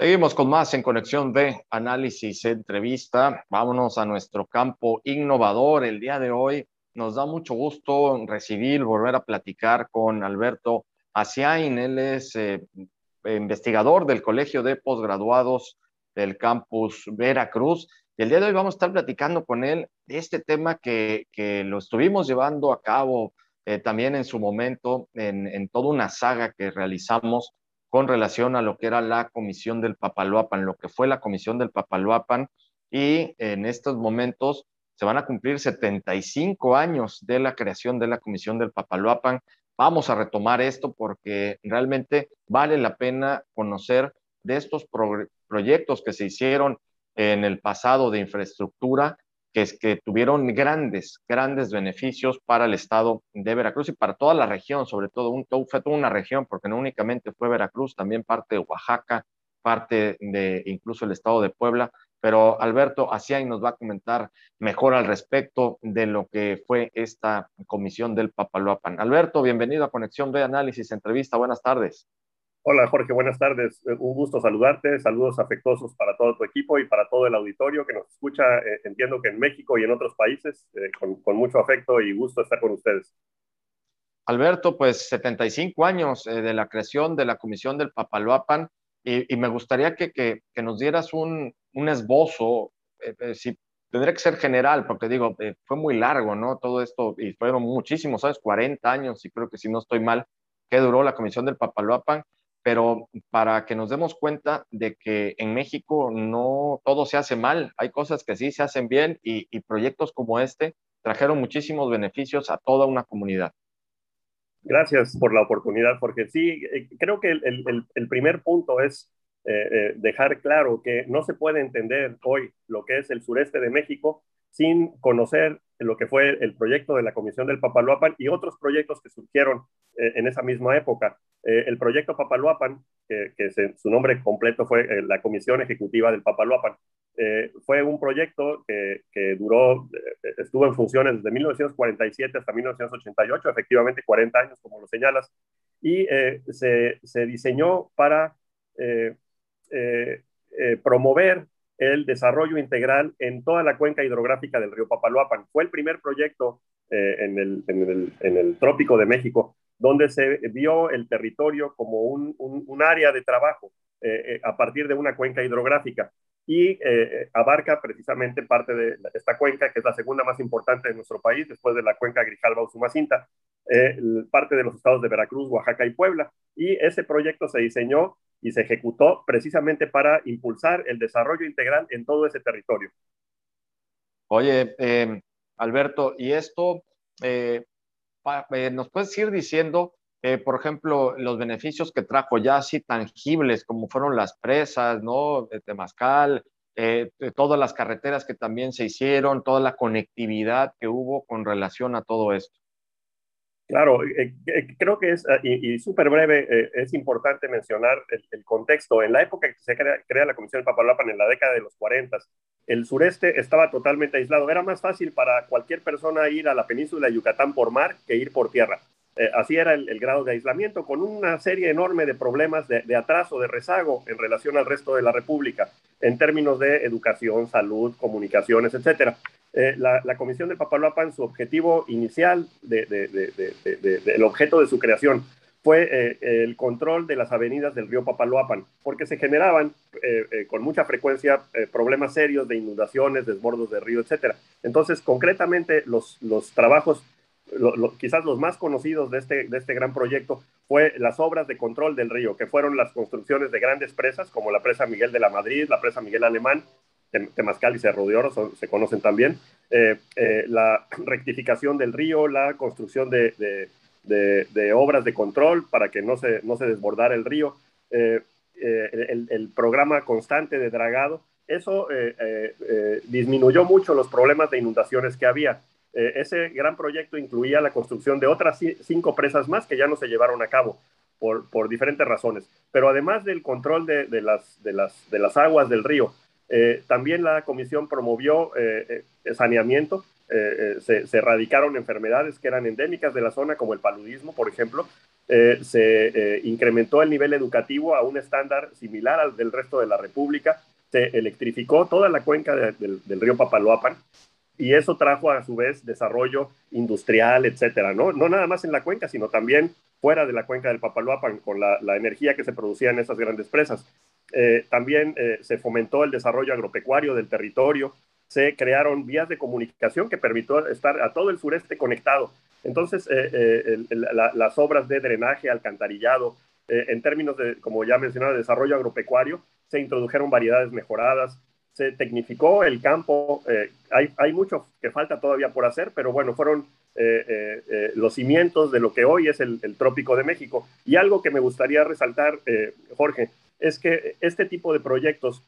Seguimos con más en Conexión B, análisis, entrevista. Vámonos a nuestro campo innovador. El día de hoy nos da mucho gusto recibir, volver a platicar con Alberto Asiain. Él es eh, investigador del Colegio de Postgraduados del campus Veracruz. Y el día de hoy vamos a estar platicando con él de este tema que, que lo estuvimos llevando a cabo eh, también en su momento en, en toda una saga que realizamos con relación a lo que era la comisión del Papaloapan, lo que fue la comisión del Papaloapan, y en estos momentos se van a cumplir 75 años de la creación de la comisión del Papaloapan. Vamos a retomar esto porque realmente vale la pena conocer de estos proyectos que se hicieron en el pasado de infraestructura que, es, que tuvieron grandes, grandes beneficios para el estado de Veracruz y para toda la región, sobre todo, un, fue toda una región, porque no únicamente fue Veracruz, también parte de Oaxaca, parte de incluso el estado de Puebla. Pero Alberto Asiay nos va a comentar mejor al respecto de lo que fue esta comisión del Papaloapan. Alberto, bienvenido a Conexión B Análisis Entrevista. Buenas tardes. Hola Jorge, buenas tardes. Eh, un gusto saludarte. Saludos afectuosos para todo tu equipo y para todo el auditorio que nos escucha. Eh, entiendo que en México y en otros países, eh, con, mucho afecto y gusto estar con ustedes. Alberto, pues 75 años de la creación de la Comisión del Papaloapan y, me gustaría que, que, nos dieras un, un esbozo, si tendría que ser general, porque digo, fue muy largo, ¿no? Todo esto y fueron muchísimos, ¿sabes? 40 años y creo que si no estoy mal, que duró la Comisión del Papaloapan pero para que nos demos cuenta de que en México no todo se hace mal, hay cosas que sí se hacen bien y, proyectos como este trajeron muchísimos beneficios a toda una comunidad. Gracias por la oportunidad, porque sí, eh, creo que el, primer punto es eh, eh, dejar claro que no se puede entender hoy lo que es el sureste de México sin conocer lo que fue el proyecto de la Comisión del Papaloapan y otros proyectos que surgieron en esa misma época. Eh, el proyecto Papaloapan, que, su nombre completo fue eh, la Comisión Ejecutiva del Papaloapan, eh, fue un proyecto que, duró, estuvo en funciones desde 1947 hasta 1988, efectivamente 40 años, como lo señalas, y se, diseñó para promover el desarrollo integral en toda la cuenca hidrográfica del río Papaloapan. Fue el primer proyecto en el, en, el, en, el, trópico de México donde se vio el territorio como un, un, área de trabajo eh, eh, a partir de una cuenca hidrográfica y eh, abarca precisamente parte de esta cuenca, que es la segunda más importante de nuestro país, después de la cuenca Grijalba-Usumacinta, parte de los estados de Veracruz, Oaxaca y Puebla. Y ese proyecto se diseñó y se ejecutó precisamente para impulsar el desarrollo integral en todo ese territorio. Oye, Alberto, ¿y esto eh, ¿nos puedes ir diciendo, eh, por ejemplo, los beneficios que trajo ya así tangibles, como fueron las presas, ¿no? De Temazcal, eh, todas las carreteras que también se hicieron, toda la conectividad que hubo con relación a todo esto? Claro, creo que es, y, súper breve, es importante mencionar el, contexto. En la época que se crea, crea la Comisión Papalapan, en la década de los 40, el sureste estaba totalmente aislado. Era más fácil para cualquier persona ir a la península de Yucatán por mar que ir por tierra. Eh, así era el, grado de aislamiento, con una serie enorme de problemas de, atraso, de rezago en relación al resto de la República, en términos de educación, salud, comunicaciones, etc. Eh, la, Comisión de Papaloapan, su objetivo inicial, el objeto de su creación, fue eh, el control de las avenidas del río Papaloapan, porque se generaban con mucha frecuencia problemas serios de inundaciones, desbordos de río, etc. Entonces, concretamente, los trabajos, quizás los más conocidos de este, de este gran proyecto, fue las obras de control del río, que fueron las construcciones de grandes presas, como la presa Miguel de la Madrid, la presa Miguel Alemán, Temazcal y Cerro de Oro se conocen también, la rectificación del río, la construcción de obras de control para que no se, no se desbordara el río, eh, eh, el, programa constante de dragado, eso eh, disminuyó mucho los problemas de inundaciones que había. Ese gran proyecto incluía la construcción de otras cinco presas más que ya no se llevaron a cabo por, diferentes razones. Pero además del control de, las, aguas del río, también la comisión promovió saneamiento. Eh, eh, se, erradicaron enfermedades que eran endémicas de la zona, como el paludismo, por ejemplo, eh, se incrementó el nivel educativo a un estándar similar al del resto de la República, se electrificó toda la cuenca del río Papaloapan y eso trajo a su vez desarrollo industrial, etcétera, ¿no? No nada más en la cuenca, sino también fuera de la cuenca del Papaloapan, con la, energía que se producía en esas grandes presas. Eh, también eh, se fomentó el desarrollo agropecuario del territorio, se crearon vías de comunicación que permitió estar a todo el sureste conectado. Entonces, eh, las obras de drenaje, alcantarillado, en términos de, como ya mencionaba, desarrollo agropecuario, se introdujeron variedades mejoradas, se tecnificó el campo. Eh, hay, hay, mucho que falta todavía por hacer, pero bueno, fueron eh, eh, los cimientos de lo que hoy es el, Trópico de México. Y algo que me gustaría resaltar, Jorge, es que este tipo de proyectos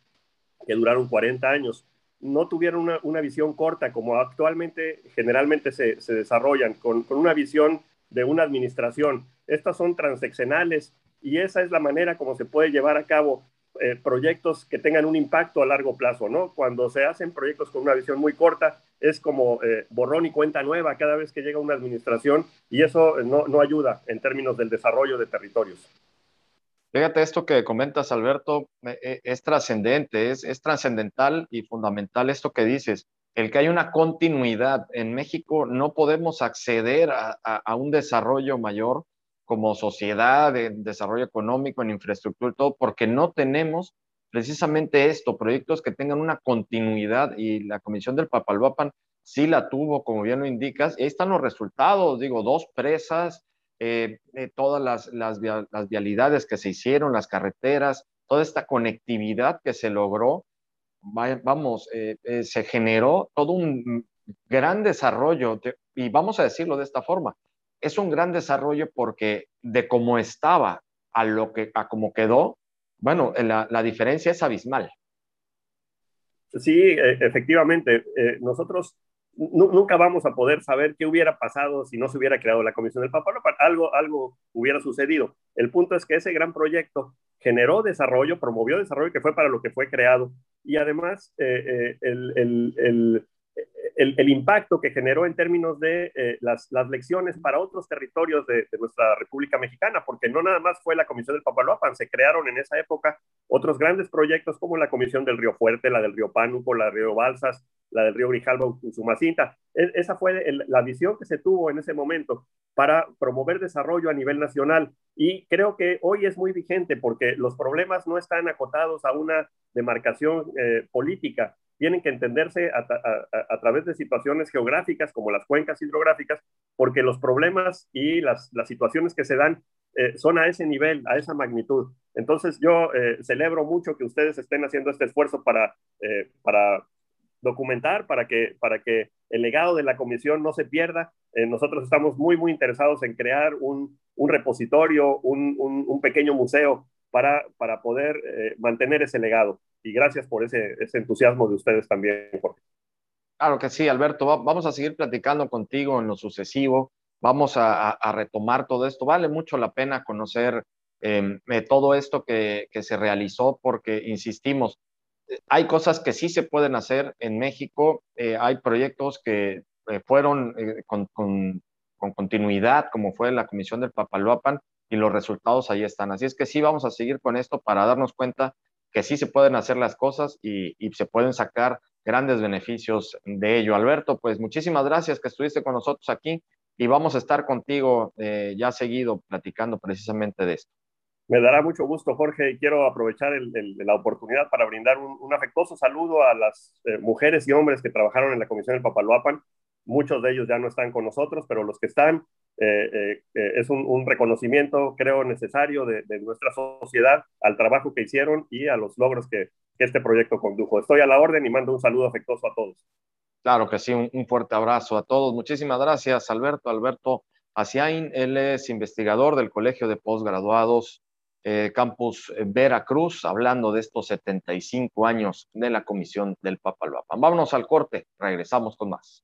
que duraron 40 años no tuvieron una, visión corta como actualmente generalmente se, se desarrollan, con, con una visión de una administración. Estas son transeccionales y esa es la manera como se puede llevar a cabo eh, proyectos que tengan un impacto a largo plazo, ¿no? Cuando se hacen proyectos con una visión muy corta, es como eh, borrón y cuenta nueva cada vez que llega una administración y eso no, no ayuda en términos del desarrollo de territorios. Fíjate, esto que comentas, Alberto, eh, es trascendente, es, es trascendental y fundamental esto que dices, el que hay una continuidad. En México no podemos acceder a, a un desarrollo mayor como sociedad, en desarrollo económico, en infraestructura y todo, porque no tenemos precisamente esto, proyectos que tengan una continuidad y la Comisión del Papalhuapan sí la tuvo, como bien lo indicas, ahí están los resultados, digo, dos presas, eh, eh, todas las, vialidades que se hicieron, las carreteras, toda esta conectividad que se logró, vamos, eh, se generó todo un gran desarrollo, y vamos a decirlo de esta forma, es un gran desarrollo porque de cómo estaba a lo que a cómo quedó, bueno, la, la diferencia es abismal. Sí, e, efectivamente. Eh, nosotros nunca vamos a poder saber qué hubiera pasado si no se hubiera creado la Comisión del Papa. Algo, algo hubiera sucedido. El punto es que ese gran proyecto generó desarrollo, promovió desarrollo, que fue para lo que fue creado. Y además, eh, eh, el, el el, impacto que generó en términos de eh, las, las, lecciones para otros territorios de, nuestra República Mexicana, porque no nada más fue la Comisión del Papaloapan, se crearon en esa época otros grandes proyectos como la Comisión del Río Fuerte, la del Río Pánuco, la del Río Balsas, la del Río Grijalba, Usumacinta. E, esa fue la visión que se tuvo en ese momento para promover desarrollo a nivel nacional y creo que hoy es muy vigente porque los problemas no están acotados a una demarcación eh, política, tienen que entenderse a, través de situaciones geográficas como las cuencas hidrográficas, porque los problemas y las, situaciones que se dan eh, son a ese nivel, a esa magnitud. Entonces yo eh, celebro mucho que ustedes estén haciendo este esfuerzo para, eh, para documentar, para que, para que el legado de la comisión no se pierda. nosotros estamos muy, muy interesados en crear un, repositorio, un, un, pequeño museo para, para poder mantener ese legado y gracias por ese, entusiasmo de ustedes también, Jorge. Claro que sí, Alberto. vamos a seguir platicando contigo en lo sucesivo. Vamos a, retomar todo esto. Vale mucho la pena conocer em, eh, todo esto que, se realizó porque, insistimos, hay cosas que sí se pueden hacer en México. Eh, hay proyectos que eh, fueron con, con, continuidad, como fue la Comisión del Papaloapan, y los resultados ahí están. Así es que sí, vamos a seguir con esto para darnos cuenta que sí se pueden hacer las cosas y, se pueden sacar grandes beneficios de ello. Alberto, pues muchísimas gracias que estuviste con nosotros aquí y vamos a estar contigo eh, ya seguido platicando precisamente de esto. Me dará mucho gusto, Jorge, y quiero aprovechar la oportunidad para brindar un, afectuoso saludo a las eh, mujeres y hombres que trabajaron en la Comisión del Papaloapan. Muchos de ellos ya no están con nosotros, pero los que están, eh, eh, eh, es un, reconocimiento, creo, necesario de, nuestra sociedad al trabajo que hicieron y a los logros que, este proyecto condujo. Estoy a la orden y mando un saludo afectuoso a todos. Claro que sí, un, fuerte abrazo a todos. Muchísimas gracias, Alberto. Alberto Asiain, él es investigador del Colegio de Postgraduados Campus Veracruz, hablando de estos 75 años de la Comisión del Papaloapan. Vámonos al corte, regresamos con más.